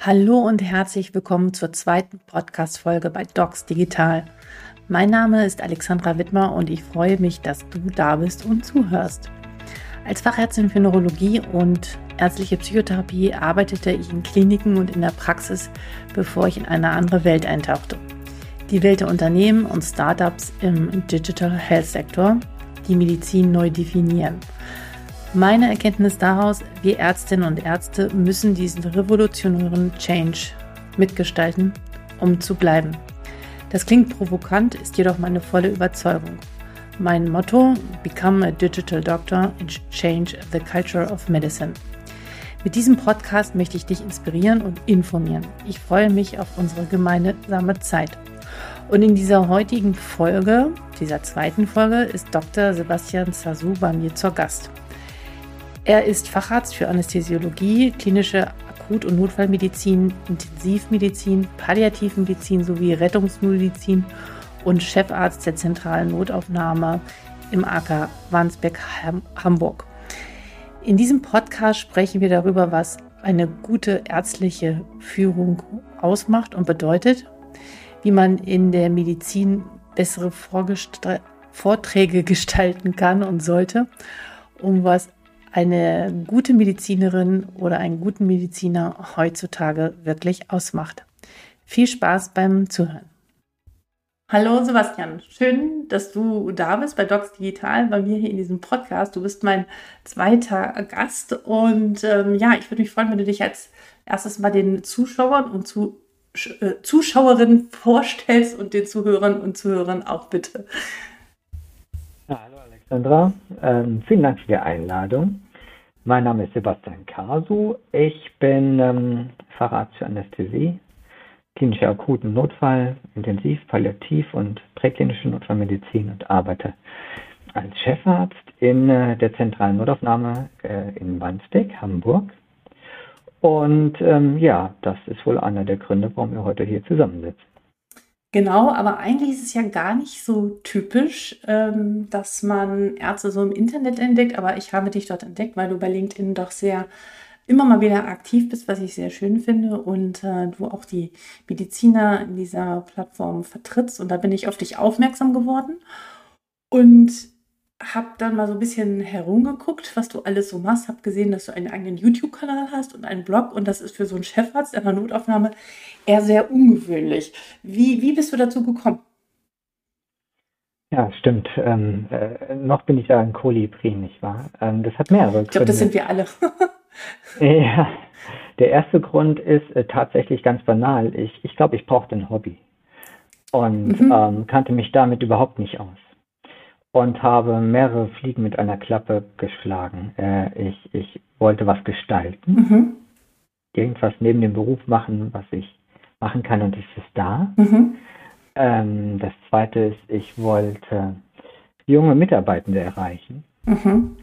Hallo und herzlich willkommen zur zweiten Podcast-Folge bei Docs Digital. Mein Name ist Alexandra Wittmer und ich freue mich, dass du da bist und zuhörst. Als Fachärztin für Neurologie und ärztliche Psychotherapie arbeitete ich in Kliniken und in der Praxis, bevor ich in eine andere Welt eintauchte. Die Welt der Unternehmen und Startups im Digital Health Sektor, die Medizin neu definieren. Meine Erkenntnis daraus, wir Ärztinnen und Ärzte müssen diesen revolutionären Change mitgestalten, um zu bleiben. Das klingt provokant, ist jedoch meine volle Überzeugung. Mein Motto, Become a Digital Doctor and Change the Culture of Medicine. Mit diesem Podcast möchte ich dich inspirieren und informieren. Ich freue mich auf unsere gemeinsame Zeit. Und in dieser heutigen Folge, dieser zweiten Folge, ist Dr. Sebastian Sasu bei mir zur Gast. Er ist Facharzt für Anästhesiologie, klinische Akut- und Notfallmedizin, Intensivmedizin, Palliativmedizin sowie Rettungsmedizin und Chefarzt der zentralen Notaufnahme im AK Wandsbek Hamburg. In diesem Podcast sprechen wir darüber, was eine gute ärztliche Führung ausmacht und bedeutet, wie man in der Medizin bessere Vorträge gestalten kann und sollte, um was eine gute Medizinerin oder einen guten Mediziner heutzutage wirklich ausmacht. Viel Spaß beim Zuhören. Hallo Sebastian, schön, dass du da bist bei Docs Digital, bei mir hier in diesem Podcast. Du bist mein zweiter Gast und ähm, ja, ich würde mich freuen, wenn du dich als erstes mal den Zuschauern und zu, äh, Zuschauerinnen vorstellst und den Zuhörern und Zuhörern auch bitte. Alexandra, ähm, vielen Dank für die Einladung. Mein Name ist Sebastian Kasu. Ich bin ähm, Facharzt für Anästhesie, klinische Akuten Notfall, Intensiv, Palliativ und präklinische Notfallmedizin und arbeite als Chefarzt in äh, der zentralen Notaufnahme äh, in Wandsbek, Hamburg. Und ähm, ja, das ist wohl einer der Gründe, warum wir heute hier zusammensitzen. Genau, aber eigentlich ist es ja gar nicht so typisch, ähm, dass man Ärzte so im Internet entdeckt, aber ich habe dich dort entdeckt, weil du bei LinkedIn doch sehr immer mal wieder aktiv bist, was ich sehr schön finde und äh, du auch die Mediziner in dieser Plattform vertrittst. Und da bin ich auf dich aufmerksam geworden. Und habe dann mal so ein bisschen herumgeguckt, was du alles so machst. Habe gesehen, dass du einen eigenen YouTube-Kanal hast und einen Blog. Und das ist für so einen Chefarzt in der Notaufnahme eher sehr ungewöhnlich. Wie, wie bist du dazu gekommen? Ja, stimmt. Ähm, äh, noch bin ich ja ein Kolibri, nicht wahr? Ähm, das hat mehrere Gründe. Ich glaube, das sind wir alle. ja, der erste Grund ist äh, tatsächlich ganz banal. Ich glaube, ich, glaub, ich brauchte ein Hobby und mhm. ähm, kannte mich damit überhaupt nicht aus und habe mehrere Fliegen mit einer Klappe geschlagen. Äh, ich, ich wollte was gestalten, mhm. irgendwas neben dem Beruf machen, was ich machen kann und es ist da. Mhm. Ähm, das zweite ist, ich wollte junge Mitarbeitende erreichen mhm.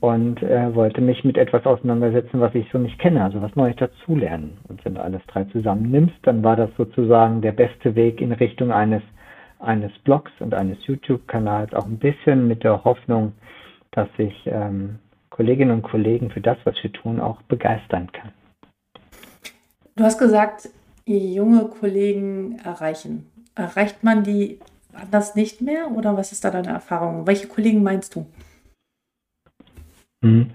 und äh, wollte mich mit etwas auseinandersetzen, was ich so nicht kenne, also was Neues dazulernen. Und wenn du alles drei zusammennimmst, dann war das sozusagen der beste Weg in Richtung eines eines Blogs und eines YouTube-Kanals auch ein bisschen mit der Hoffnung, dass ich ähm, Kolleginnen und Kollegen für das, was wir tun, auch begeistern kann. Du hast gesagt, junge Kollegen erreichen. Erreicht man die anders nicht mehr oder was ist da deine Erfahrung? Welche Kollegen meinst du? Hm.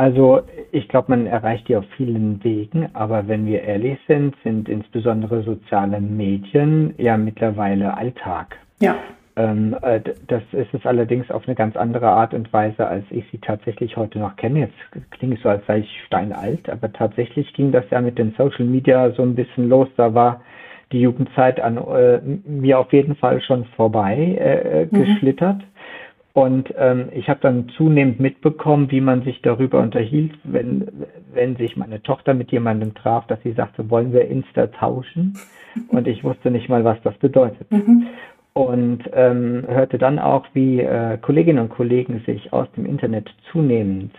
Also ich glaube, man erreicht die auf vielen Wegen, aber wenn wir ehrlich sind, sind insbesondere soziale Medien ja mittlerweile Alltag. Ja. Ähm, äh, das ist es allerdings auf eine ganz andere Art und Weise, als ich sie tatsächlich heute noch kenne. Jetzt klingt es so, als sei ich steinalt, aber tatsächlich ging das ja mit den Social Media so ein bisschen los. Da war die Jugendzeit an äh, mir auf jeden Fall schon vorbei äh, äh mhm. geschlittert. Und ähm, ich habe dann zunehmend mitbekommen, wie man sich darüber unterhielt, wenn, wenn sich meine Tochter mit jemandem traf, dass sie sagte, wollen wir Insta tauschen? Und ich wusste nicht mal, was das bedeutet. Mhm. Und ähm, hörte dann auch, wie äh, Kolleginnen und Kollegen sich aus dem Internet zunehmend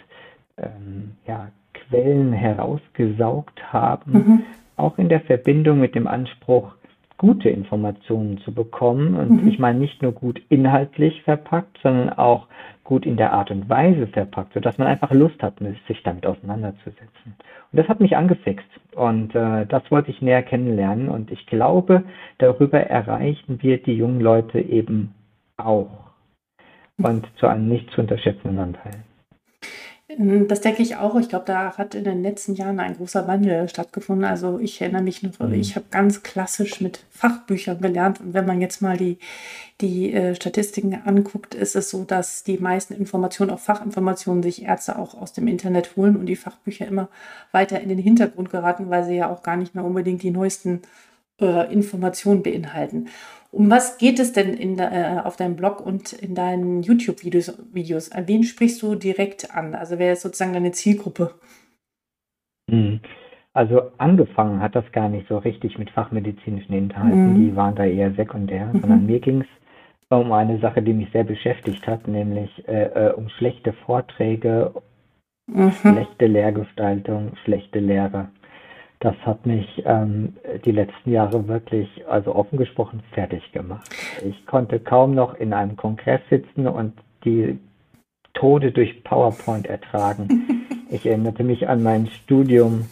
ähm, ja, Quellen herausgesaugt haben, mhm. auch in der Verbindung mit dem Anspruch, gute Informationen zu bekommen. Und mhm. ich meine nicht nur gut inhaltlich verpackt, sondern auch gut in der Art und Weise verpackt, sodass man einfach Lust hat, sich damit auseinanderzusetzen. Und das hat mich angefixt. Und äh, das wollte ich näher kennenlernen. Und ich glaube, darüber erreichen wir die jungen Leute eben auch. Und zu einem nicht zu unterschätzenden Anteil. Ähm, das denke ich auch. Ich glaube, da hat in den letzten Jahren ein großer Wandel stattgefunden. Also ich erinnere mich noch, mhm. ich habe ganz klassisch mit Fachbüchern gelernt. Und wenn man jetzt mal die, die äh, Statistiken anguckt, ist es so, dass die meisten Informationen, auch Fachinformationen, sich Ärzte auch aus dem Internet holen und die Fachbücher immer weiter in den Hintergrund geraten, weil sie ja auch gar nicht mehr unbedingt die neuesten äh, Informationen beinhalten. Um was geht es denn in, äh, auf deinem Blog und in deinen YouTube-Videos? Videos? An wen sprichst du direkt an? Also wer ist sozusagen deine Zielgruppe? Hm. Also angefangen hat das gar nicht so richtig mit fachmedizinischen Inhalten, mhm. die waren da eher sekundär, mhm. sondern mir ging es um eine Sache, die mich sehr beschäftigt hat, nämlich äh, äh, um schlechte Vorträge, mhm. schlechte Lehrgestaltung, schlechte Lehre. Das hat mich ähm, die letzten Jahre wirklich, also offen gesprochen, fertig gemacht. Ich konnte kaum noch in einem Kongress sitzen und die Tode durch PowerPoint ertragen. Ich erinnerte mich an mein Studium.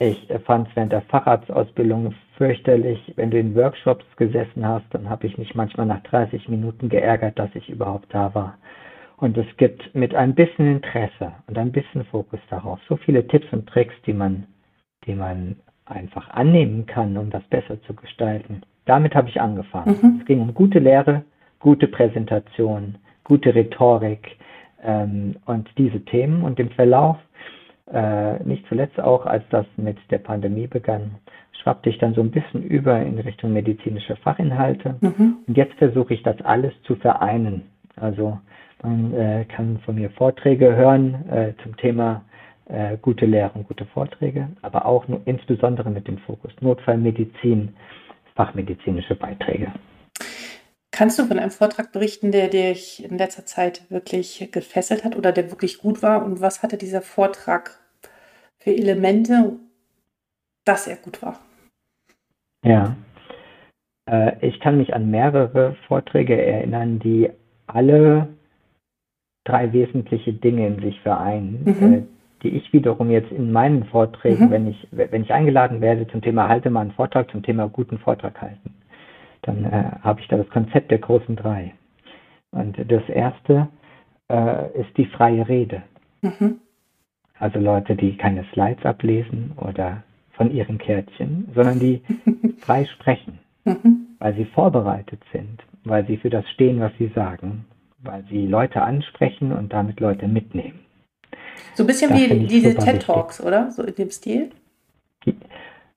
Ich fand es während der Facharztausbildung fürchterlich. Wenn du in Workshops gesessen hast, dann habe ich mich manchmal nach 30 Minuten geärgert, dass ich überhaupt da war. Und es gibt mit ein bisschen Interesse und ein bisschen Fokus darauf so viele Tipps und Tricks, die man die man einfach annehmen kann, um das besser zu gestalten. Damit habe ich angefangen. Mhm. Es ging um gute Lehre, gute Präsentation, gute Rhetorik ähm, und diese Themen. Und im Verlauf, äh, nicht zuletzt auch, als das mit der Pandemie begann, schwappte ich dann so ein bisschen über in Richtung medizinische Fachinhalte. Mhm. Und jetzt versuche ich das alles zu vereinen. Also man äh, kann von mir Vorträge hören äh, zum Thema äh, gute Lehre und gute Vorträge, aber auch nur, insbesondere mit dem Fokus Notfallmedizin, fachmedizinische Beiträge. Kannst du von einem Vortrag berichten, der dich in letzter Zeit wirklich gefesselt hat oder der wirklich gut war? Und was hatte dieser Vortrag für Elemente, dass er gut war? Ja, äh, ich kann mich an mehrere Vorträge erinnern, die alle drei wesentliche Dinge in sich vereinen. Mhm. Die ich wiederum jetzt in meinen Vorträgen, mhm. wenn ich, wenn ich eingeladen werde zum Thema halte mal einen Vortrag zum Thema guten Vortrag halten, dann äh, habe ich da das Konzept der großen drei. Und das erste äh, ist die freie Rede. Mhm. Also Leute, die keine Slides ablesen oder von ihren Kärtchen, sondern die frei sprechen, mhm. weil sie vorbereitet sind, weil sie für das stehen, was sie sagen, weil sie Leute ansprechen und damit Leute mitnehmen. So ein bisschen wie diese TED Talks, oder? So in dem Stil?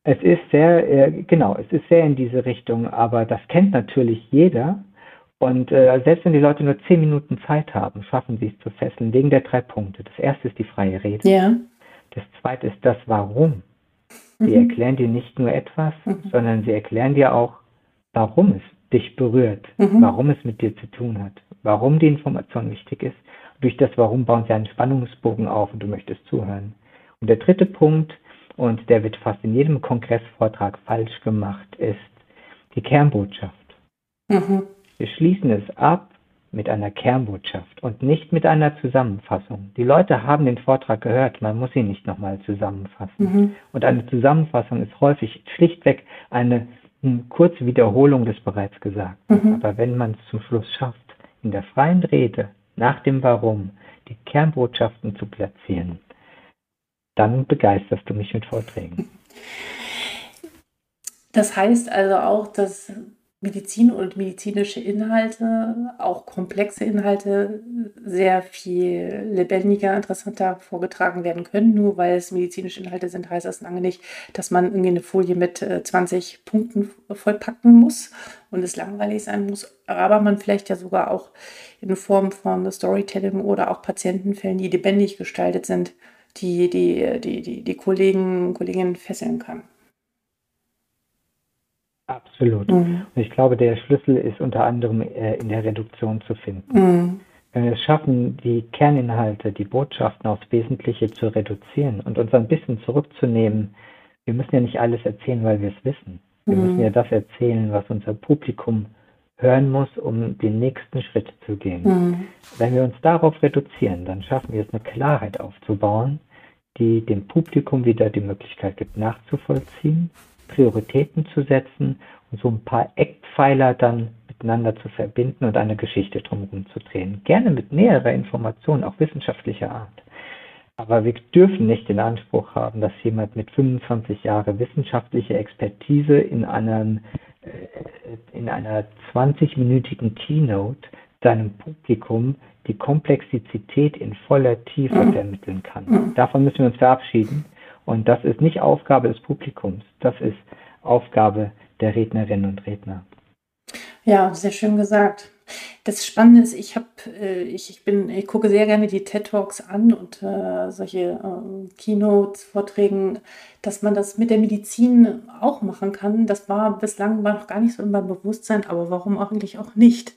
Es ist sehr, äh, genau, es ist sehr in diese Richtung, aber das kennt natürlich jeder. Und äh, selbst wenn die Leute nur zehn Minuten Zeit haben, schaffen sie es zu fesseln, wegen der drei Punkte. Das erste ist die freie Rede. Ja. Das zweite ist das Warum. Sie mhm. erklären dir nicht nur etwas, mhm. sondern sie erklären dir auch, warum es dich berührt, mhm. warum es mit dir zu tun hat, warum die Information wichtig ist durch das Warum bauen sie einen Spannungsbogen auf und du möchtest zuhören. Und der dritte Punkt, und der wird fast in jedem Kongressvortrag falsch gemacht, ist die Kernbotschaft. Mhm. Wir schließen es ab mit einer Kernbotschaft und nicht mit einer Zusammenfassung. Die Leute haben den Vortrag gehört, man muss ihn nicht nochmal zusammenfassen. Mhm. Und eine Zusammenfassung ist häufig schlichtweg eine, eine kurze Wiederholung des bereits Gesagten. Mhm. Aber wenn man es zum Schluss schafft, in der freien Rede nach dem Warum die Kernbotschaften zu platzieren, dann begeisterst du mich mit Vorträgen. Das heißt also auch, dass Medizin und medizinische Inhalte, auch komplexe Inhalte, sehr viel lebendiger, interessanter vorgetragen werden können. Nur weil es medizinische Inhalte sind, heißt das lange nicht, dass man irgendwie eine Folie mit 20 äh, Punkten vollpacken muss und es langweilig sein muss. Aber man vielleicht ja sogar auch in Form von Storytelling oder auch Patientenfällen, die lebendig gestaltet sind, die die, die, die, die Kollegen, Kolleginnen fesseln kann. Absolut. Mhm. Und ich glaube, der Schlüssel ist unter anderem äh, in der Reduktion zu finden. Mhm. Wenn wir es schaffen, die Kerninhalte, die Botschaften aufs Wesentliche zu reduzieren und uns ein bisschen zurückzunehmen, wir müssen ja nicht alles erzählen, weil wir es wissen. Wir mhm. müssen ja das erzählen, was unser Publikum hören muss, um den nächsten Schritt zu gehen. Mhm. Wenn wir uns darauf reduzieren, dann schaffen wir es, eine Klarheit aufzubauen, die dem Publikum wieder die Möglichkeit gibt, nachzuvollziehen, Prioritäten zu setzen und so ein paar Eckpfeiler dann miteinander zu verbinden und eine Geschichte drumherum zu drehen. Gerne mit näherer Information, auch wissenschaftlicher Art. Aber wir dürfen nicht den Anspruch haben, dass jemand mit 25 Jahren wissenschaftliche Expertise in einem äh, in einer 20-minütigen Keynote seinem Publikum die Komplexität in voller Tiefe vermitteln kann. Davon müssen wir uns verabschieden. Und das ist nicht Aufgabe des Publikums, das ist Aufgabe der Rednerinnen und Redner. Ja, sehr schön gesagt. Das Spannende ist, ich habe, äh, ich, ich bin, ich gucke sehr gerne die TED Talks an und äh, solche äh, Keynotes, Vorträgen, dass man das mit der Medizin auch machen kann. Das war bislang war noch gar nicht so in meinem Bewusstsein, aber warum eigentlich auch nicht?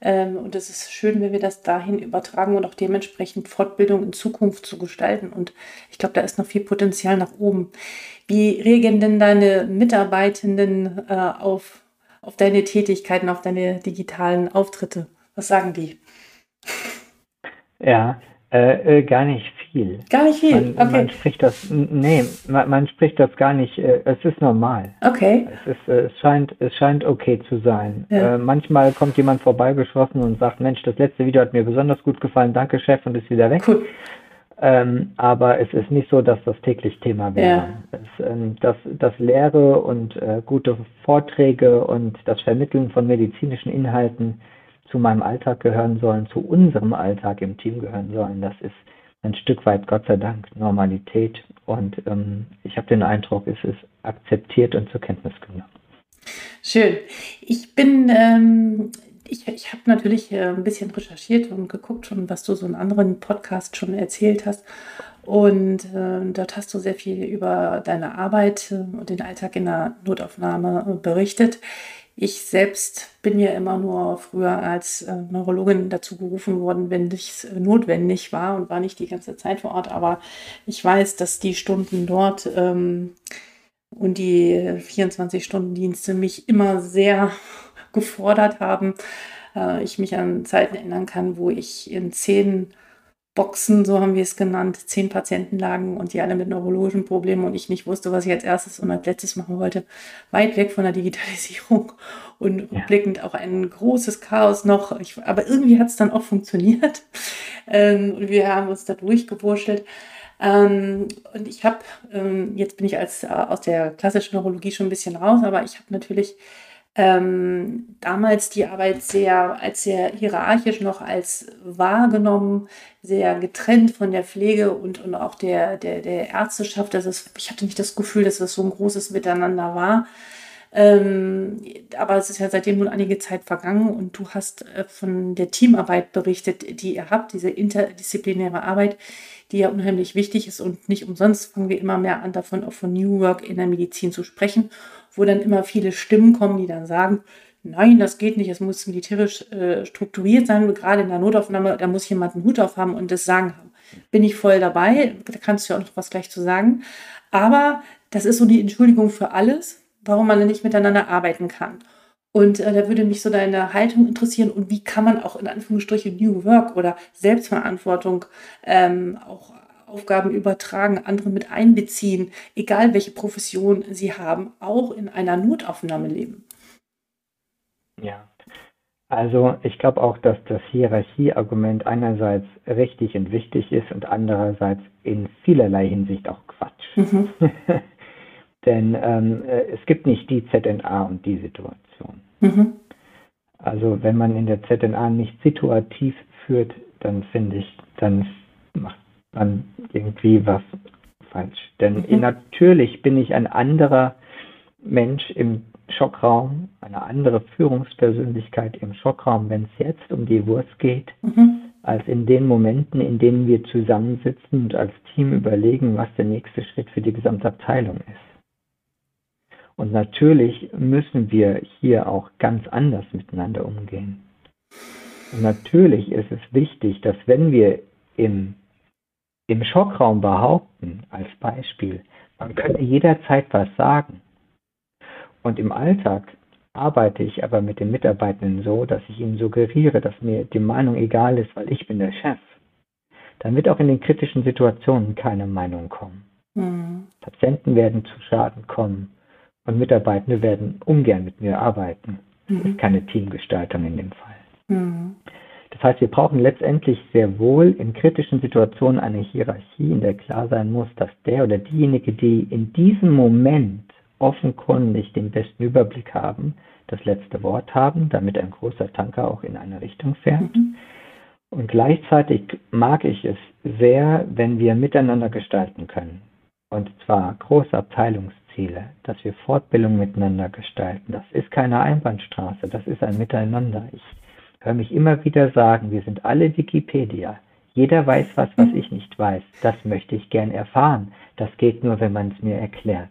Ähm, und es ist schön, wenn wir das dahin übertragen und auch dementsprechend Fortbildung in Zukunft zu gestalten. Und ich glaube, da ist noch viel Potenzial nach oben. Wie reagieren denn deine Mitarbeitenden äh, auf auf deine Tätigkeiten, auf deine digitalen Auftritte? Was sagen die? Ja, äh, äh, gar nicht viel. Gar nicht viel. Man, okay. man spricht das, nee, man, man, spricht das gar nicht. Äh, es ist normal. Okay. Es ist, äh, es scheint, es scheint okay zu sein. Ja. Äh, manchmal kommt jemand vorbeigeschossen und sagt, Mensch, das letzte Video hat mir besonders gut gefallen. Danke, Chef, und ist wieder weg. Cool. Ähm, aber es ist nicht so, dass das täglich Thema wäre. Ja. Es, ähm, das, das Lehre und äh, gute Vorträge und das Vermitteln von medizinischen Inhalten zu meinem Alltag gehören sollen, zu unserem Alltag im Team gehören sollen, das ist ein Stück weit, Gott sei Dank, Normalität. Und ähm, ich habe den Eindruck, es ist akzeptiert und zur Kenntnis genommen. Schön. Ich bin ähm, ich, ich habe natürlich äh, ein bisschen recherchiert und geguckt schon, was du so in anderen Podcasts schon erzählt hast. Und äh, dort hast du sehr viel über deine Arbeit äh, und den Alltag in der Notaufnahme berichtet. Ich selbst bin ja immer nur früher als äh, Neurologin dazu gerufen worden, wenn es äh, notwendig war und war nicht die ganze Zeit vor Ort. Aber ich weiß, dass die Stunden dort ähm, und die 24-Stunden-Dienste mich immer sehr gefordert haben. Äh, ich mich an Zeiten erinnern kann, wo ich in zehn Boxen, so haben wir es genannt, zehn Patienten lagen und die alle mit neurologischen Problemen und ich nicht wusste, was ich als erstes und als letztes machen wollte. Weit weg von der Digitalisierung und ja. rückblickend auch ein großes Chaos noch. Ich, aber irgendwie hat es dann auch funktioniert ähm, und wir haben uns da durchgewurschtelt. Ähm, und ich habe, ähm, jetzt bin ich als, äh, aus der klassischen Neurologie schon ein bisschen raus, aber ich habe natürlich ähm, damals die Arbeit sehr als sehr hierarchisch noch als wahrgenommen, sehr getrennt von der Pflege und, und auch der, der, der Ärzteschaft. Also es, ich hatte nicht das Gefühl, dass das so ein großes Miteinander war. Ähm, aber es ist ja seitdem nun einige Zeit vergangen und du hast äh, von der Teamarbeit berichtet, die ihr habt, diese interdisziplinäre Arbeit, die ja unheimlich wichtig ist und nicht umsonst fangen wir immer mehr an, davon auch von New Work in der Medizin zu sprechen wo dann immer viele Stimmen kommen, die dann sagen, nein, das geht nicht, es muss militärisch äh, strukturiert sein, gerade in der Notaufnahme, da muss jemand einen Hut auf haben und das Sagen haben. Bin ich voll dabei, da kannst du ja auch noch was gleich zu sagen. Aber das ist so die Entschuldigung für alles, warum man nicht miteinander arbeiten kann. Und äh, da würde mich so deine Haltung interessieren und wie kann man auch in Anführungsstrichen New Work oder Selbstverantwortung ähm, auch Aufgaben übertragen, andere mit einbeziehen, egal welche Profession sie haben, auch in einer Notaufnahme leben. Ja, also ich glaube auch, dass das Hierarchieargument einerseits richtig und wichtig ist und andererseits in vielerlei Hinsicht auch Quatsch. Mhm. Denn ähm, äh, es gibt nicht die ZNA und die Situation. Mhm. Also wenn man in der ZNA nicht situativ führt, dann finde ich, dann macht man irgendwie was falsch. Denn mhm. natürlich bin ich ein anderer Mensch im Schockraum, eine andere Führungspersönlichkeit im Schockraum, wenn es jetzt um die Wurst geht, mhm. als in den Momenten, in denen wir zusammensitzen und als Team überlegen, was der nächste Schritt für die gesamte Abteilung ist. Und natürlich müssen wir hier auch ganz anders miteinander umgehen. Und natürlich ist es wichtig, dass wenn wir im im Schockraum behaupten, als Beispiel, man könnte jederzeit was sagen. Und im Alltag arbeite ich aber mit den Mitarbeitenden so, dass ich ihnen suggeriere, dass mir die Meinung egal ist, weil ich bin der Chef. Dann wird auch in den kritischen Situationen keine Meinung kommen. Mhm. Patienten werden zu Schaden kommen und Mitarbeitende werden ungern mit mir arbeiten. Mhm. Das ist keine Teamgestaltung in dem Fall. Mhm. Das heißt, wir brauchen letztendlich sehr wohl in kritischen Situationen eine Hierarchie, in der klar sein muss, dass der oder diejenige, die in diesem Moment offenkundig den besten Überblick haben, das letzte Wort haben, damit ein großer Tanker auch in eine Richtung fährt. Mhm. Und gleichzeitig mag ich es sehr, wenn wir miteinander gestalten können. Und zwar große Abteilungsziele, dass wir Fortbildung miteinander gestalten. Das ist keine Einbahnstraße, das ist ein Miteinander. Ich höre mich immer wieder sagen, wir sind alle Wikipedia. Jeder weiß was, was ich nicht weiß. Das möchte ich gern erfahren. Das geht nur, wenn man es mir erklärt.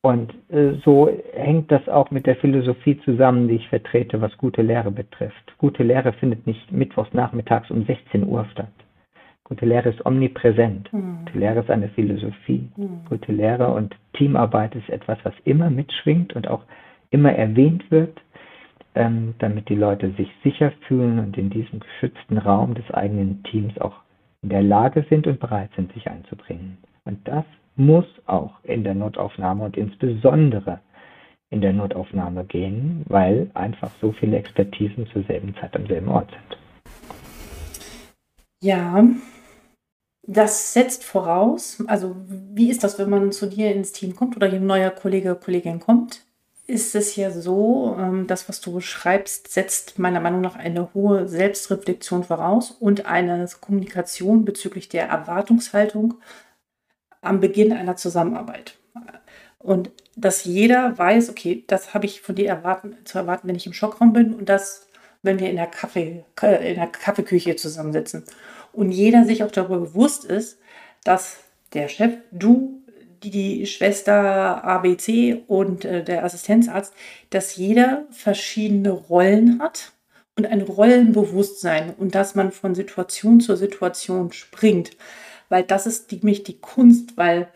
Und äh, so hängt das auch mit der Philosophie zusammen, die ich vertrete, was gute Lehre betrifft. Gute Lehre findet nicht mittwochs nachmittags um 16 Uhr statt. Gute Lehre ist omnipräsent. Mhm. Gute Lehre ist eine Philosophie. Mhm. Gute Lehre und Teamarbeit ist etwas, was immer mitschwingt und auch immer erwähnt wird, ähm, damit die Leute sich sicher fühlen und in diesem geschützten Raum des eigenen Teams auch in der Lage sind und bereit sind, sich einzubringen. Und das muss auch in der Notaufnahme und insbesondere in der Notaufnahme gehen, weil einfach so viele Expertisen zur selben Zeit am selben Ort sind. Ja, das setzt voraus, also wie ist das, wenn man zu dir ins Team kommt oder ein neuer Kollege, Kollegin kommt? Ist es ja so, ähm, das, was du beschreibst, setzt meiner Meinung nach eine hohe Selbstreflexion voraus und eine Kommunikation bezüglich der Erwartungshaltung am Beginn einer Zusammenarbeit. Und dass jeder weiß, okay, das habe ich von dir erwarten, zu erwarten, wenn ich im Schockraum bin und das, wenn wir in der, Kaffee, in der Kaffeeküche zusammensitzen. Und jeder sich auch darüber bewusst ist, dass der Chef, du, die, die Schwester ABC und äh, der Assistenzarzt, dass jeder verschiedene Rollen hat und ein Rollenbewusstsein und dass man von Situation zu Situation springt. Weil das ist nämlich die Kunst, weil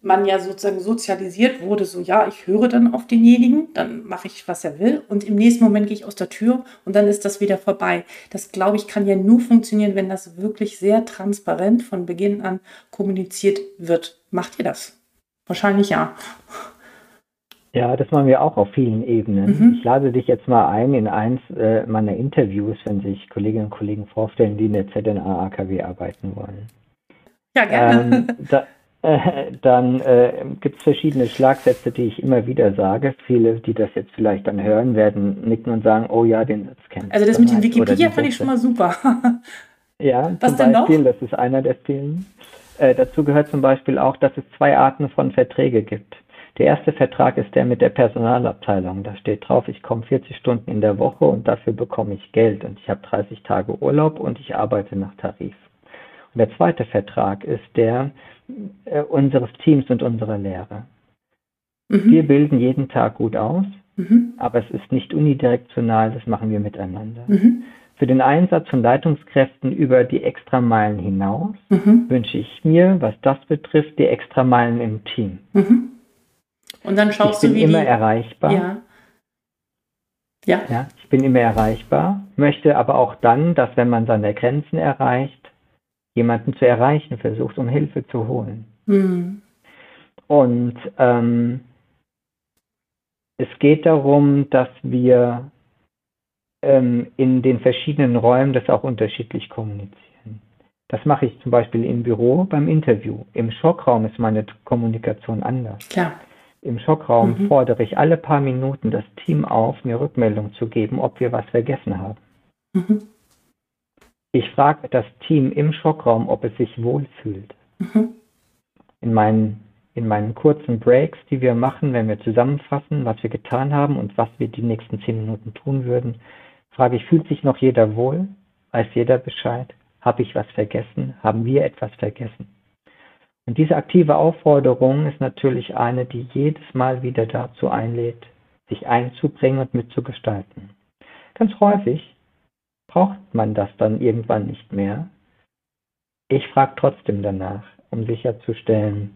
man ja sozusagen sozialisiert wurde, so ja, ich höre dann auf denjenigen, dann mache ich, was er will und im nächsten Moment gehe ich aus der Tür und dann ist das wieder vorbei. Das, glaube ich, kann ja nur funktionieren, wenn das wirklich sehr transparent von Beginn an kommuniziert wird. Macht ihr das? Wahrscheinlich ja. Ja, das machen wir auch auf vielen Ebenen. Mhm. Ich lade dich jetzt mal ein in eins äh, meiner Interviews, wenn sich Kolleginnen und Kollegen vorstellen, die in der ZNA AKW arbeiten wollen. Ja, gerne. Ähm, da, äh, dann äh, gibt es verschiedene Schlagsätze, die ich immer wieder sage. Viele, die das jetzt vielleicht dann hören, werden nicken und sagen, oh ja, den Satz kenne ich. Also das mit dem Wikipedia fand ich schon mal super. ja, Was zum Beispiel, noch? das ist einer der vielen. Äh, dazu gehört zum Beispiel auch, dass es zwei Arten von Verträge gibt. Der erste Vertrag ist der mit der Personalabteilung. Da steht drauf, ich komme 40 Stunden in der Woche und dafür bekomme ich Geld und ich habe 30 Tage Urlaub und ich arbeite nach Tarif. Und der zweite Vertrag ist der äh, unseres Teams und unserer Lehre. Mhm. Wir bilden jeden Tag gut aus, mhm. aber es ist nicht unidirektional, das machen wir miteinander. Mhm. Für den Einsatz von Leitungskräften über die Extrameilen hinaus mhm. wünsche ich mir, was das betrifft, die Extrameilen im Team. Mhm. Und dann schaust ich bin du, wie immer die... erreichbar. Ja. ja. Ja. Ich bin immer erreichbar, möchte aber auch dann, dass wenn man seine Grenzen erreicht, jemanden zu erreichen versucht, um Hilfe zu holen. Mhm. Und ähm, es geht darum, dass wir ähm, in den verschiedenen Räumen das auch unterschiedlich kommunizieren. Das mache ich zum Beispiel im Büro beim Interview. Im Schockraum ist meine Kommunikation anders. Klar. Im Schockraum mhm. fordere ich alle paar Minuten das Team auf, mir Rückmeldung zu geben, ob wir was vergessen haben. Mhm. Ich frage das Team im Schockraum, ob es sich wohlfühlt. Mhm. In, meinen, in meinen kurzen Breaks, die wir machen, wenn wir zusammenfassen, was wir getan haben und was wir die nächsten zehn Minuten tun würden, frage ich, fühlt sich noch jeder wohl? Weiß jeder Bescheid? Habe ich was vergessen? Haben wir etwas vergessen? Und diese aktive Aufforderung ist natürlich eine, die jedes Mal wieder dazu einlädt, sich einzubringen und mitzugestalten. Ganz häufig braucht man das dann irgendwann nicht mehr. Ich frage trotzdem danach, um sicherzustellen,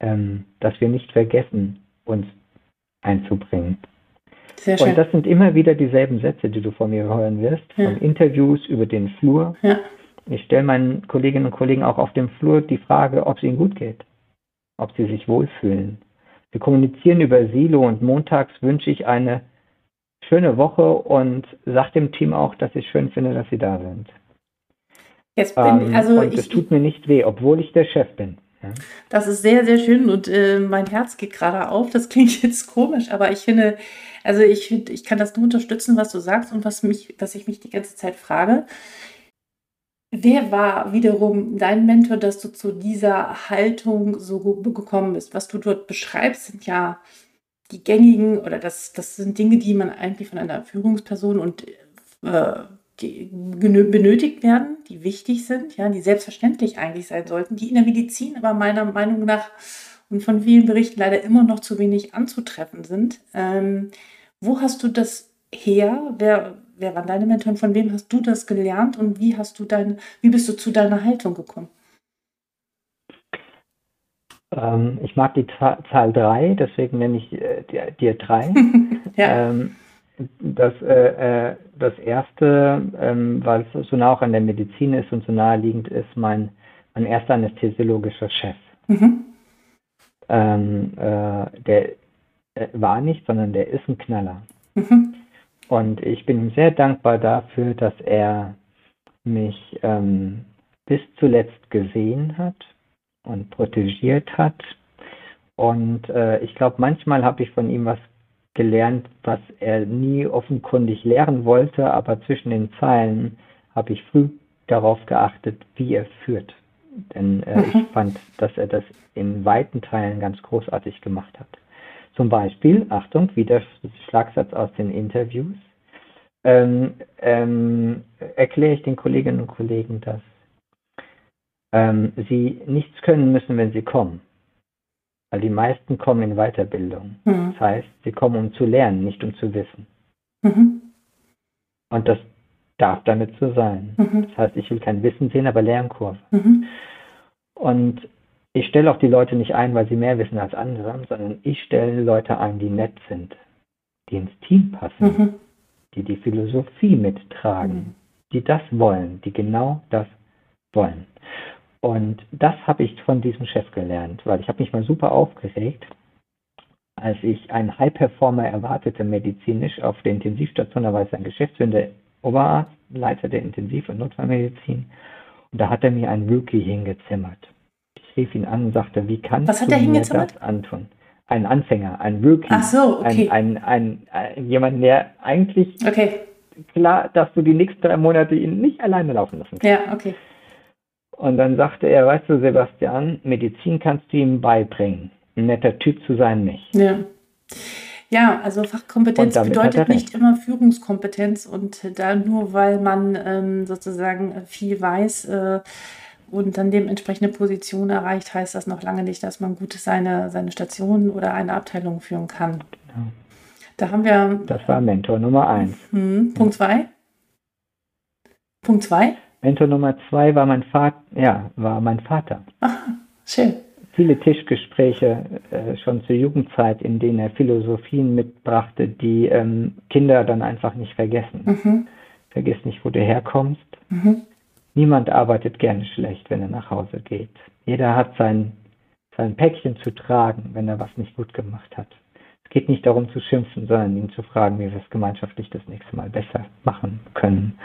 ähm, dass wir nicht vergessen, uns einzubringen. Sehr schön. Und das sind immer wieder dieselben Sätze, die du von mir hören wirst, ja. von Interviews über den Flur. Ja. Ich stelle meinen Kolleginnen und Kollegen auch auf dem Flur die Frage, ob es ihnen gut geht, ob sie sich wohlfühlen. Wir kommunizieren über Silo und montags wünsche ich eine schöne Woche und sage dem Team auch, dass ich schön finde, dass sie da sind. Jetzt bin, ähm, also und es tut mir nicht weh, obwohl ich der Chef bin. Ja. Das ist sehr, sehr schön und äh, mein Herz geht gerade auf. Das klingt jetzt komisch, aber ich finde, also ich, ich kann das nur unterstützen, was du sagst und was, mich, was ich mich die ganze Zeit frage. Wer war wiederum dein Mentor, dass du zu dieser Haltung so gekommen bist? Was du dort beschreibst, sind ja die gängigen oder das, das sind Dinge, die man eigentlich von einer Führungsperson und äh, die benötigt werden, die wichtig sind, ja, die selbstverständlich eigentlich sein sollten, die in der Medizin aber meiner Meinung nach und von vielen Berichten leider immer noch zu wenig anzutreffen sind. Ähm, wo hast du das her? Wer, wer waren deine Mentoren? Von wem hast du das gelernt und wie hast du dein, wie bist du zu deiner Haltung gekommen? Ähm, ich mag die Zahl 3, deswegen nenne ich äh, dir 3. ja. ähm, das, äh, äh, das erste, ähm, weil es so nah auch an der Medizin ist und so naheliegend ist, mein, mein erster anästhesiologischer Chef. Mhm. Ähm, äh, der äh, war nicht, sondern der ist ein Knaller. Mhm. Und ich bin ihm sehr dankbar dafür, dass er mich ähm, bis zuletzt gesehen hat und protegiert hat. Und äh, ich glaube, manchmal habe ich von ihm was gelernt, was er nie offenkundig lehren wollte, aber zwischen den Zeilen habe ich früh darauf geachtet, wie er führt. Denn äh, mhm. ich fand, dass er das in weiten Teilen ganz großartig gemacht hat. Zum Beispiel, Achtung, wieder Schlagsatz aus den Interviews, ähm, ähm, erkläre ich den Kolleginnen und Kollegen, dass ähm, sie nichts können müssen, wenn sie kommen. Weil die meisten kommen in Weiterbildung. Mhm. Das heißt, sie kommen, um zu lernen, nicht um zu wissen. Mhm. Und das darf damit so sein. Mhm. Das heißt, ich will kein Wissen sehen, aber Lernkurve. Mhm. Und ich stelle auch die Leute nicht ein, weil sie mehr wissen als andere, sondern ich stelle Leute ein, die nett sind, die ins Team passen, mhm. die die Philosophie mittragen, die das wollen, die genau das wollen. Und das habe ich von diesem Chef gelernt, weil ich habe mich mal super aufgeregt, als ich einen High-Performer erwartete medizinisch auf der Intensivstation. Da war es ein geschäftsführender Oberarzt, Leiter der Intensiv- und Notfallmedizin. Und da hat er mir einen Rookie hingezimmert. Ich rief ihn an und sagte, wie kannst Was du mir das antun? Ein Anfänger, ein Rookie. Ach so, okay. Ein, ein, ein, ein jemand, der eigentlich okay. klar, dass du die nächsten drei Monate ihn nicht alleine laufen lassen kannst. Ja, okay. Und dann sagte er, weißt du, Sebastian, Medizin kannst du ihm beibringen. Ein netter Typ zu sein nicht. Ja. Ja, also Fachkompetenz bedeutet nicht immer Führungskompetenz und da nur weil man ähm, sozusagen viel weiß äh, und dann dementsprechende Position erreicht, heißt das noch lange nicht, dass man gut seine, seine Station oder eine Abteilung führen kann. Genau. Da haben wir. Das war Mentor Nummer eins. Hm, Punkt zwei. Punkt zwei. Mentor Nummer zwei war mein Vater, ja, war mein Vater. Ach, schön. Viele Tischgespräche äh, schon zur Jugendzeit, in denen er Philosophien mitbrachte, die ähm, Kinder dann einfach nicht vergessen. Mhm. Vergiss nicht, wo du herkommst. Mhm. Niemand arbeitet gerne schlecht, wenn er nach Hause geht. Jeder hat sein, sein Päckchen zu tragen, wenn er was nicht gut gemacht hat. Es geht nicht darum zu schimpfen, sondern ihn zu fragen, wie wir es gemeinschaftlich das nächste Mal besser machen können.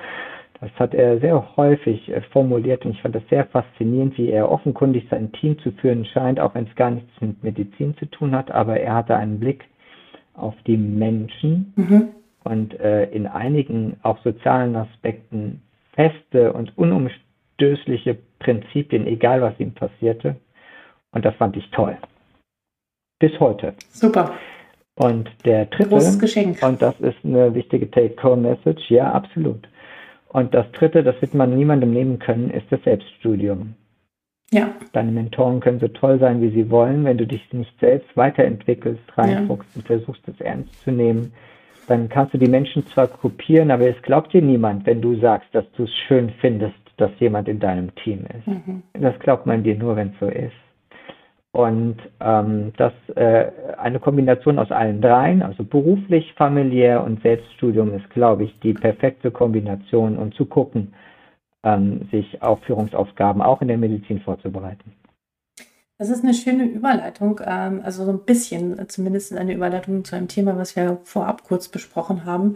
Hat er sehr häufig äh, formuliert und ich fand das sehr faszinierend, wie er offenkundig sein Team zu führen scheint, auch wenn es gar nichts mit Medizin zu tun hat, aber er hatte einen Blick auf die Menschen mhm. und äh, in einigen auch sozialen Aspekten feste und unumstößliche Prinzipien, egal was ihm passierte. Und das fand ich toll. Bis heute. Super. Und der dritte, Großes Geschenk. und das ist eine wichtige Take-Home-Message, ja, absolut. Und das dritte, das wird man niemandem nehmen können, ist das Selbststudium. Ja. Deine Mentoren können so toll sein, wie sie wollen. Wenn du dich nicht selbst weiterentwickelst, reinfuchst ja. und versuchst, es ernst zu nehmen, dann kannst du die Menschen zwar kopieren, aber es glaubt dir niemand, wenn du sagst, dass du es schön findest, dass jemand in deinem Team ist. Mhm. Das glaubt man dir nur, wenn es so ist. Und ähm, das äh, eine Kombination aus allen dreien, also beruflich, familiär und Selbststudium, ist, glaube ich, die perfekte Kombination, um zu gucken, ähm, sich auf Führungsaufgaben auch in der Medizin vorzubereiten. Das ist eine schöne Überleitung, ähm, also so ein bisschen zumindest eine Überleitung zu einem Thema, was wir vorab kurz besprochen haben.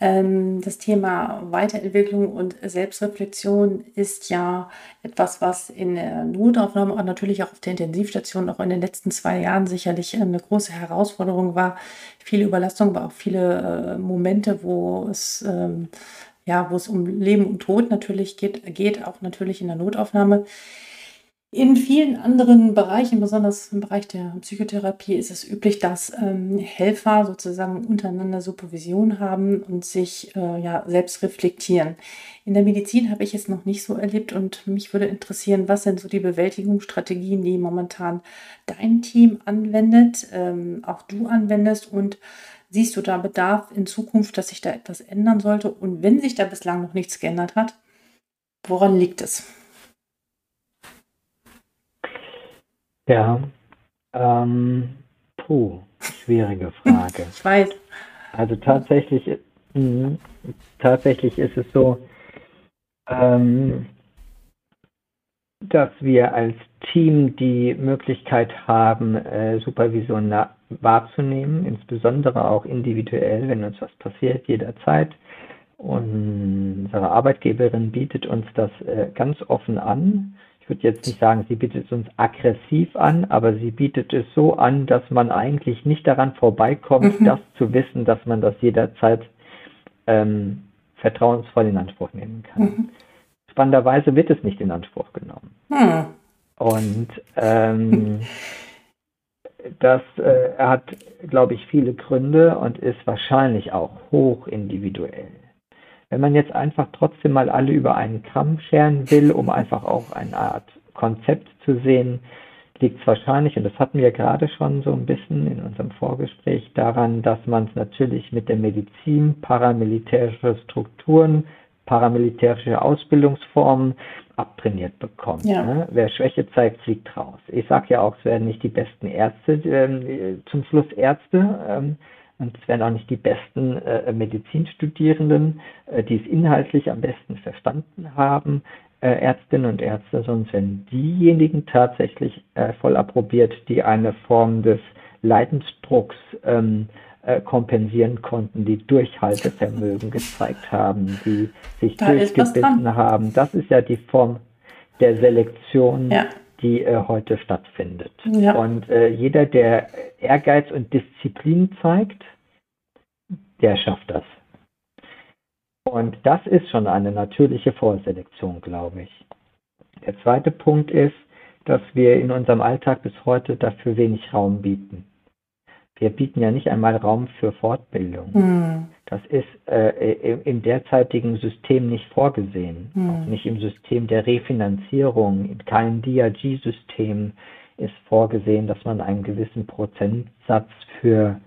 Ähm, das Thema Weiterentwicklung und Selbstreflexion ist ja etwas, was in der Notaufnahme und natürlich auch auf der Intensivstation auch in den letzten zwei Jahren sicherlich eine große Herausforderung war. Viele Überlastungen, aber auch viele äh, Momente, wo es ähm, ja, wo es um Leben und Tod natürlich geht, geht auch natürlich in der Notaufnahme. In vielen anderen Bereichen, besonders im Bereich der Psychotherapie, ist es üblich, dass ähm, Helfer sozusagen untereinander Supervision haben und sich äh, ja, selbst reflektieren. In der Medizin habe ich es noch nicht so erlebt und mich würde interessieren, was sind so die Bewältigungsstrategien, die momentan dein Team anwendet, ähm, auch du anwendest und siehst du da Bedarf in Zukunft, dass sich da etwas ändern sollte? Und wenn sich da bislang noch nichts geändert hat, woran liegt es? Ja, ähm, puh, schwierige Frage. ich weiß. Also tatsächlich, mh, tatsächlich ist es so, ähm, dass wir als Team die Möglichkeit haben, äh, Supervision wahrzunehmen, insbesondere auch individuell, wenn uns was passiert, jederzeit. Unsere Arbeitgeberin bietet uns das äh, ganz offen an ich würde jetzt nicht sagen, sie bietet es uns aggressiv an, aber sie bietet es so an, dass man eigentlich nicht daran vorbeikommt, mhm. das zu wissen, dass man das jederzeit ähm, vertrauensvoll in Anspruch nehmen kann. Mhm. Spannenderweise wird es nicht in Anspruch genommen. Mhm. Und ähm, das äh, hat, glaube ich, viele Gründe und ist wahrscheinlich auch hoch individuell. Wenn man jetzt einfach trotzdem mal alle über einen Kamm scheren will, um einfach auch eine Art Konzept zu sehen, liegt es wahrscheinlich, und das hatten wir gerade schon so ein bisschen in unserem Vorgespräch, daran, dass man es natürlich mit der Medizin, paramilitärische Strukturen, paramilitärische Ausbildungsformen abtrainiert bekommt. Ja. Ne? Wer Schwäche zeigt, fliegt raus. Ich sage ja auch, es werden nicht die besten Ärzte, äh, zum Schluss Ärzte. Ähm, und es werden auch nicht die besten äh, Medizinstudierenden, äh, die es inhaltlich am besten verstanden haben, äh, Ärztinnen und Ärzte, sondern es werden diejenigen tatsächlich äh, voll approbiert, die eine Form des Leidensdrucks ähm, äh, kompensieren konnten, die Durchhaltevermögen gezeigt haben, die sich da durchgebissen haben. Das ist ja die Form der Selektion, ja die äh, heute stattfindet. Ja. Und äh, jeder, der Ehrgeiz und Disziplin zeigt, der schafft das. Und das ist schon eine natürliche Vorselektion, glaube ich. Der zweite Punkt ist, dass wir in unserem Alltag bis heute dafür wenig Raum bieten. Wir bieten ja nicht einmal Raum für Fortbildung. Mhm. Das ist äh, im derzeitigen System nicht vorgesehen, auch nicht im System der Refinanzierung, in keinem DRG-System ist vorgesehen, dass man einen gewissen Prozentsatz für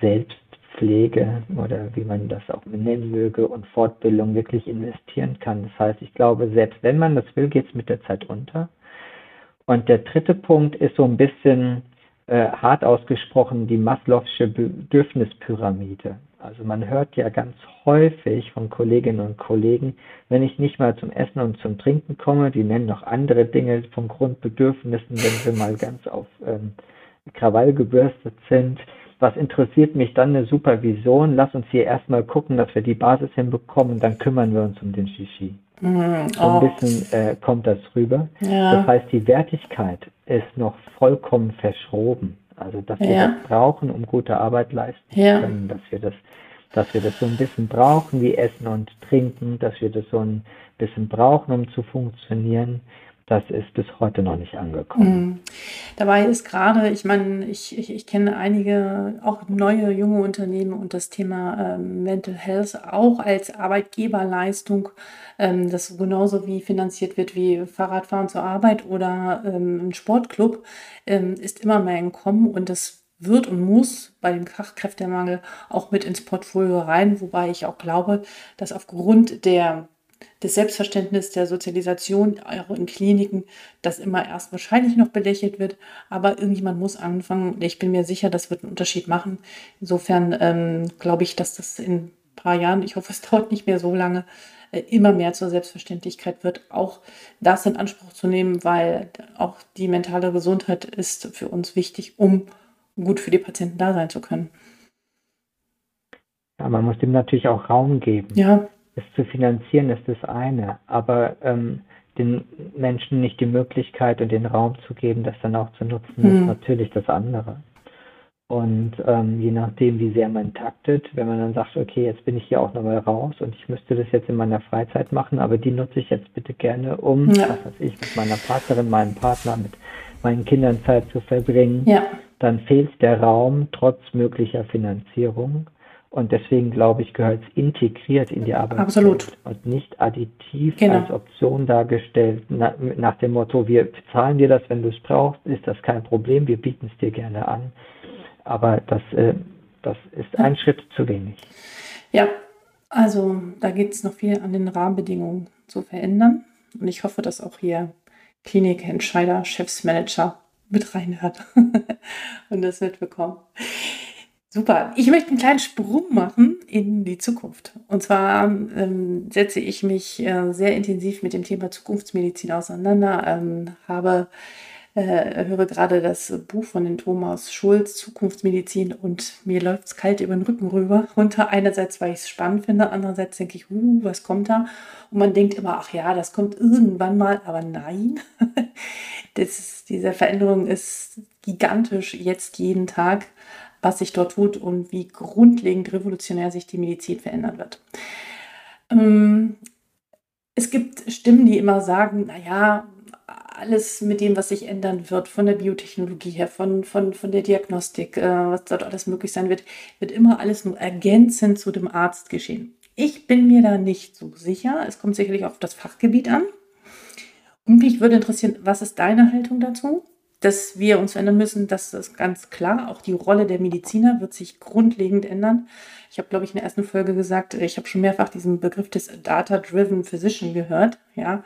Selbstpflege oder wie man das auch nennen möge und Fortbildung wirklich investieren kann. Das heißt, ich glaube, selbst wenn man das will, geht es mit der Zeit unter. Und der dritte Punkt ist so ein bisschen äh, hart ausgesprochen die Maslow'sche Bedürfnispyramide. Also man hört ja ganz häufig von Kolleginnen und Kollegen, wenn ich nicht mal zum Essen und zum Trinken komme, die nennen noch andere Dinge von Grundbedürfnissen, wenn sie mal ganz auf ähm, Krawall gebürstet sind. Was interessiert mich dann eine Supervision? Lass uns hier erstmal gucken, dass wir die Basis hinbekommen, dann kümmern wir uns um den Shishi. Mm, so ein bisschen äh, kommt das rüber. Ja. Das heißt, die Wertigkeit ist noch vollkommen verschroben. Also, dass wir ja. das brauchen, um gute Arbeit leisten zu ja. können, dass wir das, dass wir das so ein bisschen brauchen wie Essen und Trinken, dass wir das so ein bisschen brauchen, um zu funktionieren das ist bis heute noch nicht angekommen. Mhm. Dabei ist gerade, ich meine, ich, ich, ich, kenne einige auch neue junge Unternehmen und das Thema ähm, Mental Health auch als Arbeitgeberleistung, ähm, das genauso wie finanziert wird wie Fahrradfahren zur Arbeit oder ähm, ein Sportclub, ähm, ist immer mehr im Kommen und das wird und muss bei dem Fachkräftemangel auch mit ins Portfolio rein, wobei ich auch glaube, dass aufgrund der das Selbstverständnis der Sozialisation, auch in Kliniken, das immer erst wahrscheinlich noch belächelt wird. Aber irgendjemand muss anfangen. Ich bin mir sicher, das wird einen Unterschied machen. Insofern ähm, glaube ich, dass das in ein paar Jahren, ich hoffe, es dauert nicht mehr so lange, äh, immer mehr zur Selbstverständlichkeit wird, auch das in Anspruch zu nehmen, weil auch die mentale Gesundheit ist für uns wichtig, um gut für die Patienten da sein zu können. Ja, man muss dem natürlich auch Raum geben. Ja. Es zu finanzieren ist das eine, aber ähm, den Menschen nicht die Möglichkeit und den Raum zu geben, das dann auch zu nutzen, hm. ist natürlich das andere. Und ähm, je nachdem, wie sehr man taktet, wenn man dann sagt, okay, jetzt bin ich hier auch nochmal raus und ich müsste das jetzt in meiner Freizeit machen, aber die nutze ich jetzt bitte gerne, um, ja. was weiß ich, mit meiner Partnerin, meinem Partner, mit meinen Kindern Zeit zu verbringen, ja. dann fehlt der Raum trotz möglicher Finanzierung. Und deswegen glaube ich, gehört es integriert in die Arbeit Absolut. und nicht additiv genau. als Option dargestellt, na, nach dem Motto, wir zahlen dir das, wenn du es brauchst, ist das kein Problem, wir bieten es dir gerne an. Aber das, äh, das ist ein Schritt zu wenig. Ja, also da geht es noch viel an den Rahmenbedingungen zu verändern. Und ich hoffe, dass auch hier Klinikentscheider, Chefsmanager mit reinhört und das mitbekommen. Super. Ich möchte einen kleinen Sprung machen in die Zukunft. Und zwar ähm, setze ich mich äh, sehr intensiv mit dem Thema Zukunftsmedizin auseinander, ähm, habe äh, höre gerade das Buch von den Thomas Schulz, Zukunftsmedizin, und mir läuft es kalt über den Rücken rüber runter. Einerseits, weil ich es spannend finde, andererseits denke ich, uh, was kommt da? Und man denkt immer, ach ja, das kommt irgendwann mal, aber nein. das diese Veränderung ist gigantisch jetzt jeden Tag, was sich dort tut und wie grundlegend revolutionär sich die Medizin verändern wird. Ähm, es gibt Stimmen, die immer sagen, naja, alles mit dem, was sich ändern wird, von der Biotechnologie her, von, von, von der Diagnostik, äh, was dort alles möglich sein wird, wird immer alles nur ergänzend zu dem Arzt geschehen. Ich bin mir da nicht so sicher. Es kommt sicherlich auf das Fachgebiet an. Und mich würde interessieren, was ist deine Haltung dazu? Dass wir uns verändern müssen, das ist ganz klar. Auch die Rolle der Mediziner wird sich grundlegend ändern. Ich habe, glaube ich, in der ersten Folge gesagt, ich habe schon mehrfach diesen Begriff des Data-Driven Physician gehört. Ja.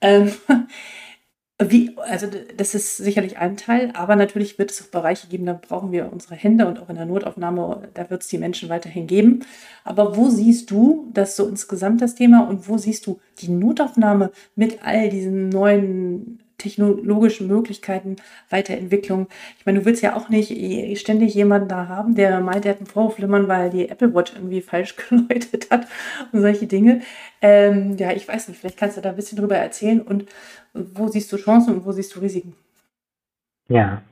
Ähm, wie, also das ist sicherlich ein Teil, aber natürlich wird es auch Bereiche geben, da brauchen wir unsere Hände und auch in der Notaufnahme, da wird es die Menschen weiterhin geben. Aber wo siehst du das so insgesamt das Thema und wo siehst du die Notaufnahme mit all diesen neuen technologischen Möglichkeiten, Weiterentwicklung. Ich meine, du willst ja auch nicht ständig jemanden da haben, der meint, der hat einen Vorflimmern, weil die Apple Watch irgendwie falsch geläutet hat und solche Dinge. Ähm, ja, ich weiß nicht, vielleicht kannst du da ein bisschen drüber erzählen und wo siehst du Chancen und wo siehst du Risiken? Ja,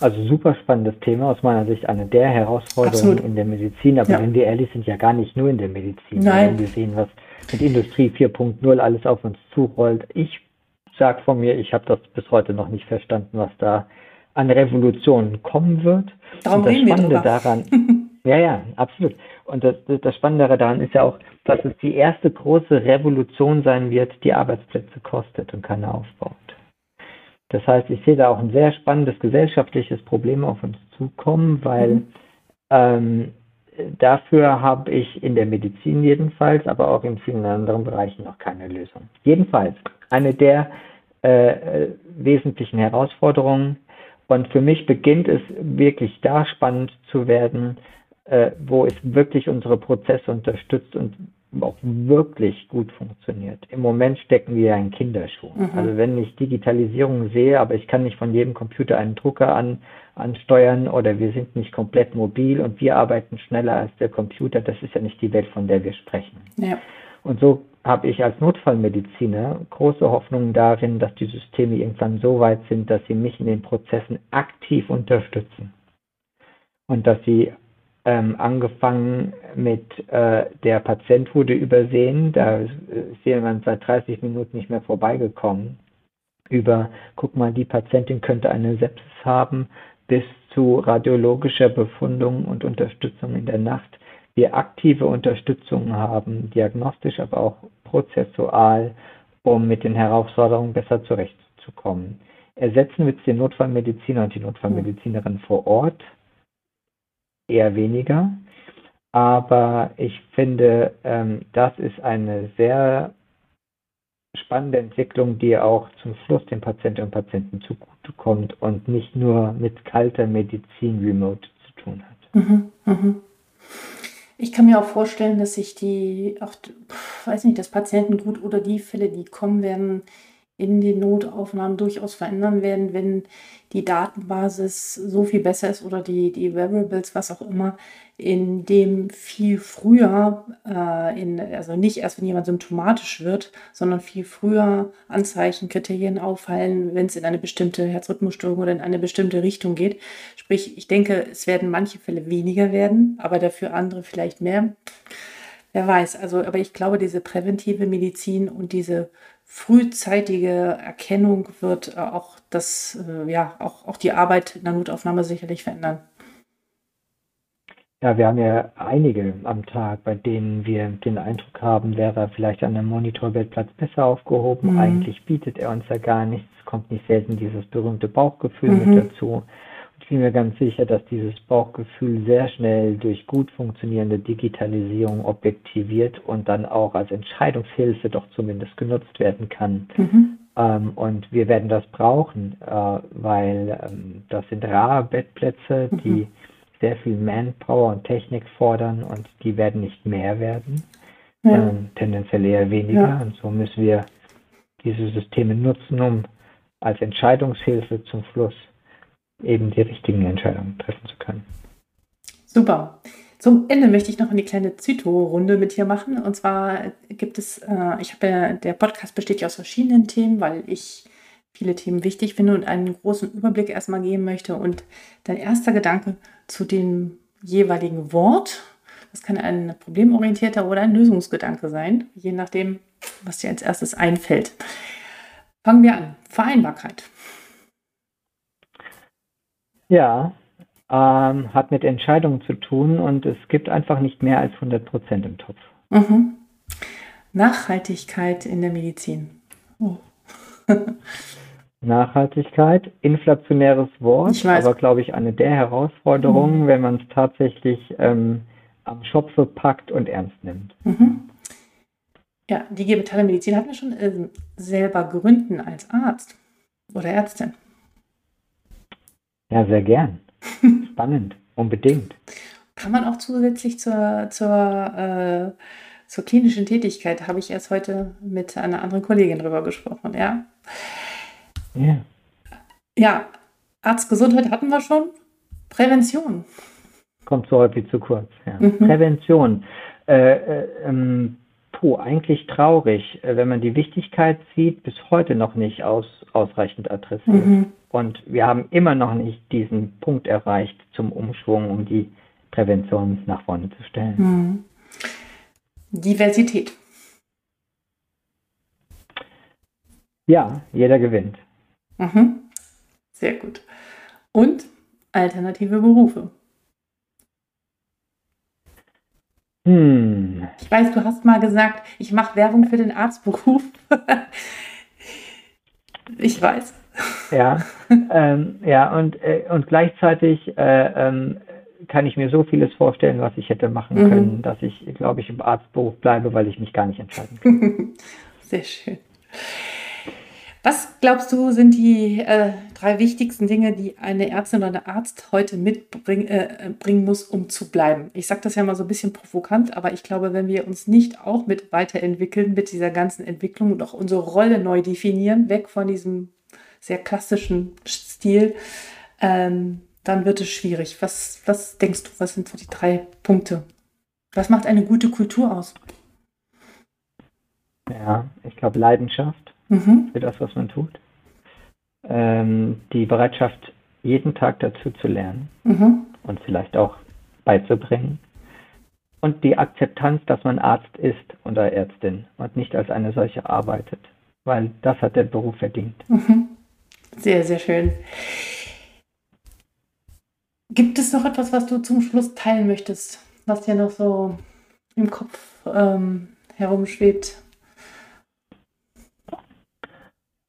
also super spannendes Thema, aus meiner Sicht eine der Herausforderungen Absolut. in der Medizin. Aber ja. wenn wir ehrlich sind, ja gar nicht nur in der Medizin. Nein. Wenn wir sehen, was mit Industrie 4.0 alles auf uns zurollt. Ich sage von mir, ich habe das bis heute noch nicht verstanden, was da an Revolutionen kommen wird. Darum Und das reden Spannende wir daran, ja, ja, absolut. Und das, das Spannende daran ist ja auch, dass es die erste große Revolution sein wird, die Arbeitsplätze kostet und keine aufbaut. Das heißt, ich sehe da auch ein sehr spannendes gesellschaftliches Problem auf uns zukommen, weil mhm. ähm, dafür habe ich in der Medizin jedenfalls, aber auch in vielen anderen Bereichen noch keine Lösung. Jedenfalls eine der äh, wesentlichen Herausforderungen. Und für mich beginnt es wirklich da spannend zu werden, äh, wo es wirklich unsere Prozesse unterstützt und auch wirklich gut funktioniert. Im Moment stecken wir ja in Kinderschuhen. Mhm. Also wenn ich Digitalisierung sehe, aber ich kann nicht von jedem Computer einen Drucker an, ansteuern oder wir sind nicht komplett mobil und wir arbeiten schneller als der Computer, das ist ja nicht die Welt, von der wir sprechen. Ja. Und so habe ich als Notfallmediziner große Hoffnungen darin, dass die Systeme irgendwann so weit sind, dass sie mich in den Prozessen aktiv unterstützen. Und dass sie ähm, angefangen mit äh, der Patient wurde übersehen, da ist jemand seit 30 Minuten nicht mehr vorbeigekommen, über, guck mal, die Patientin könnte eine Sepsis haben, bis zu radiologischer Befundung und Unterstützung in der Nacht. Wir aktive Unterstützung haben, diagnostisch, aber auch prozessual, um mit den Herausforderungen besser zurechtzukommen. Ersetzen wir jetzt den Notfallmediziner und die Notfallmedizinerin vor Ort, eher weniger. Aber ich finde, ähm, das ist eine sehr spannende Entwicklung, die auch zum Schluss den Patientinnen und Patienten zugutekommt und nicht nur mit kalter Medizin remote zu tun hat. Mhm, mhm. Ich kann mir auch vorstellen, dass sich die, auch, weiß nicht, das Patientengut oder die Fälle, die kommen werden, in den Notaufnahmen durchaus verändern werden, wenn die Datenbasis so viel besser ist oder die, die Variables, was auch immer, in dem viel früher, äh, in, also nicht erst, wenn jemand symptomatisch wird, sondern viel früher Anzeichen, Kriterien auffallen, wenn es in eine bestimmte Herzrhythmusstörung oder in eine bestimmte Richtung geht. Sprich, ich denke, es werden manche Fälle weniger werden, aber dafür andere vielleicht mehr. Wer weiß, also, aber ich glaube, diese präventive Medizin und diese frühzeitige Erkennung wird äh, auch das, äh, ja, auch, auch die Arbeit in der Notaufnahme sicherlich verändern. Ja, wir haben ja einige am Tag, bei denen wir den Eindruck haben, wäre er vielleicht an einem Monitorbettplatz besser aufgehoben. Mhm. Eigentlich bietet er uns ja gar nichts, kommt nicht selten dieses berühmte Bauchgefühl mhm. mit dazu. Ich bin mir ganz sicher, dass dieses Bauchgefühl sehr schnell durch gut funktionierende Digitalisierung objektiviert und dann auch als Entscheidungshilfe doch zumindest genutzt werden kann. Mhm. Ähm, und wir werden das brauchen, äh, weil ähm, das sind rare Bettplätze, die mhm. sehr viel Manpower und Technik fordern und die werden nicht mehr werden, ja. ähm, tendenziell eher weniger. Ja. Und so müssen wir diese Systeme nutzen, um als Entscheidungshilfe zum Schluss eben die richtigen Entscheidungen treffen zu können. Super. Zum Ende möchte ich noch eine kleine Zyto-Runde mit dir machen. Und zwar gibt es, äh, ich habe ja, der Podcast besteht ja aus verschiedenen Themen, weil ich viele Themen wichtig finde und einen großen Überblick erstmal geben möchte. Und dein erster Gedanke zu dem jeweiligen Wort, das kann ein problemorientierter oder ein Lösungsgedanke sein, je nachdem, was dir als erstes einfällt. Fangen wir an. Vereinbarkeit. Ja, ähm, hat mit Entscheidungen zu tun und es gibt einfach nicht mehr als 100 Prozent im Topf. Mhm. Nachhaltigkeit in der Medizin. Oh. Nachhaltigkeit, inflationäres Wort, aber glaube ich eine der Herausforderungen, mhm. wenn man es tatsächlich ähm, am Schopfe packt und ernst nimmt. Mhm. Ja, die digitale Medizin hat wir schon äh, selber gründen als Arzt oder Ärztin. Ja, sehr gern. Spannend, unbedingt. Kann man auch zusätzlich zur, zur, äh, zur klinischen Tätigkeit, habe ich erst heute mit einer anderen Kollegin drüber gesprochen, ja. Ja. Ja, Arztgesundheit hatten wir schon. Prävention. Kommt so häufig zu kurz. Ja. Mhm. Prävention. Äh, äh, ähm, puh, eigentlich traurig, äh, wenn man die Wichtigkeit sieht, bis heute noch nicht aus, ausreichend adressiert. Mhm. Und wir haben immer noch nicht diesen Punkt erreicht zum Umschwung, um die Prävention nach vorne zu stellen. Mhm. Diversität. Ja, jeder gewinnt. Mhm. Sehr gut. Und alternative Berufe. Hm. Ich weiß, du hast mal gesagt, ich mache Werbung für den Arztberuf. ich weiß. Ja, ähm, ja und, äh, und gleichzeitig äh, ähm, kann ich mir so vieles vorstellen, was ich hätte machen mhm. können, dass ich, glaube ich, im Arztberuf bleibe, weil ich mich gar nicht entscheiden kann. Sehr schön. Was glaubst du, sind die äh, drei wichtigsten Dinge, die eine Ärztin oder ein Arzt heute mitbringen äh, muss, um zu bleiben? Ich sage das ja mal so ein bisschen provokant, aber ich glaube, wenn wir uns nicht auch mit weiterentwickeln, mit dieser ganzen Entwicklung und auch unsere Rolle neu definieren, weg von diesem sehr klassischen Stil, ähm, dann wird es schwierig. Was, was denkst du, was sind so die drei Punkte? Was macht eine gute Kultur aus? Ja, ich glaube Leidenschaft mhm. für das, was man tut. Ähm, die Bereitschaft, jeden Tag dazu zu lernen mhm. und vielleicht auch beizubringen. Und die Akzeptanz, dass man Arzt ist oder Ärztin und nicht als eine solche arbeitet, weil das hat der Beruf verdient. Mhm. Sehr, sehr schön. Gibt es noch etwas, was du zum Schluss teilen möchtest, was dir noch so im Kopf ähm, herumschwebt?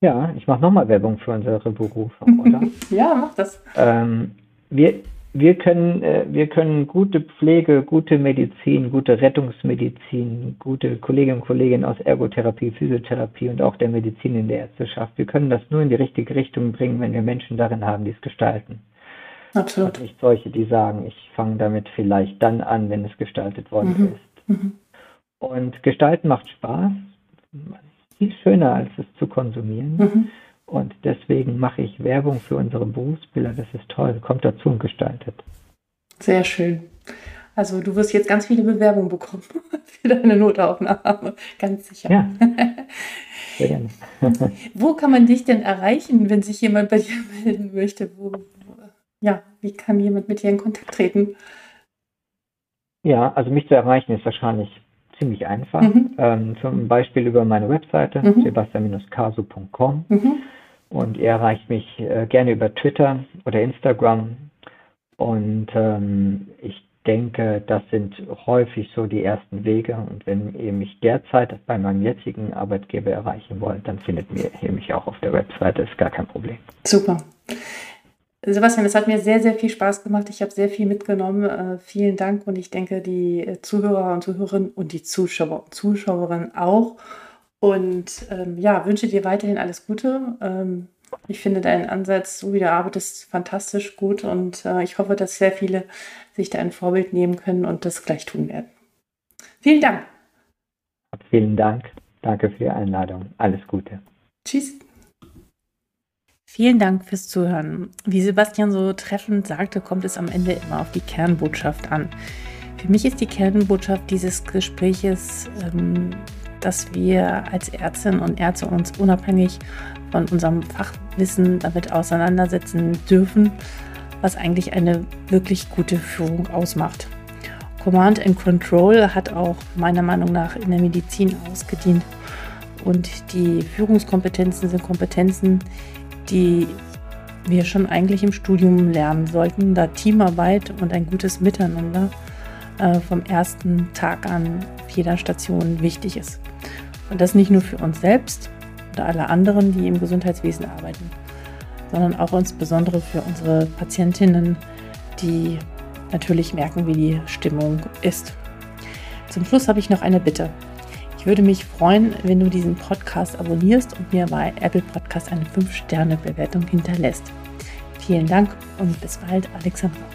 Ja, ich mache nochmal Werbung für unsere Berufe, oder? ja, mach das. Ähm, wir, wir können, äh, wir können gute Pflege, gute Medizin, gute Rettungsmedizin, gute Kolleginnen und Kollegen aus Ergotherapie, Physiotherapie und auch der Medizin in der Ärzteschaft, wir können das nur in die richtige Richtung bringen, wenn wir Menschen darin haben, die es gestalten. Absolut. Und nicht solche, die sagen, ich fange damit vielleicht dann an, wenn es gestaltet worden mhm. ist. Mhm. Und gestalten macht Spaß, viel schöner als es zu konsumieren. Mhm. Und deswegen mache ich Werbung für unsere Berufsbilder. Das ist toll. Kommt dazu und gestaltet. Sehr schön. Also du wirst jetzt ganz viele Bewerbungen bekommen für deine Notaufnahme. Ganz sicher. Ja. Sehr gerne. Wo kann man dich denn erreichen, wenn sich jemand bei dir melden möchte? Wo, ja, wie kann jemand mit dir in Kontakt treten? Ja, also mich zu erreichen ist wahrscheinlich ziemlich einfach. Mhm. Ähm, zum Beispiel über meine Webseite mhm. sebastian-caso.com. Mhm. Und ihr erreicht mich äh, gerne über Twitter oder Instagram. Und ähm, ich denke, das sind häufig so die ersten Wege. Und wenn ihr mich derzeit bei meinem jetzigen Arbeitgeber erreichen wollt, dann findet ihr mich auch auf der Webseite. Ist gar kein Problem. Super. Sebastian, es hat mir sehr, sehr viel Spaß gemacht. Ich habe sehr viel mitgenommen. Äh, vielen Dank und ich denke, die äh, Zuhörer und Zuhörerinnen und die Zuschauer und Zuschauerinnen auch. Und ähm, ja, wünsche dir weiterhin alles Gute. Ähm, ich finde deinen Ansatz, so wie du arbeitest, fantastisch gut und äh, ich hoffe, dass sehr viele sich da ein Vorbild nehmen können und das gleich tun werden. Vielen Dank. Vielen Dank. Danke für die Einladung. Alles Gute. Tschüss. Vielen Dank fürs Zuhören. Wie Sebastian so treffend sagte, kommt es am Ende immer auf die Kernbotschaft an. Für mich ist die Kernbotschaft dieses Gespräches, ähm, dass wir als Ärztinnen und Ärzte uns unabhängig von unserem Fachwissen damit auseinandersetzen dürfen, was eigentlich eine wirklich gute Führung ausmacht. Command and Control hat auch meiner Meinung nach in der Medizin ausgedient. Und die Führungskompetenzen sind Kompetenzen, die wir schon eigentlich im Studium lernen sollten, da Teamarbeit und ein gutes Miteinander äh, vom ersten Tag an jeder Station wichtig ist. Und das nicht nur für uns selbst oder alle anderen, die im Gesundheitswesen arbeiten, sondern auch insbesondere für unsere Patientinnen, die natürlich merken, wie die Stimmung ist. Zum Schluss habe ich noch eine Bitte. Ich würde mich freuen, wenn du diesen Podcast abonnierst und mir bei Apple Podcast eine 5-Sterne-Bewertung hinterlässt. Vielen Dank und bis bald, Alexandra.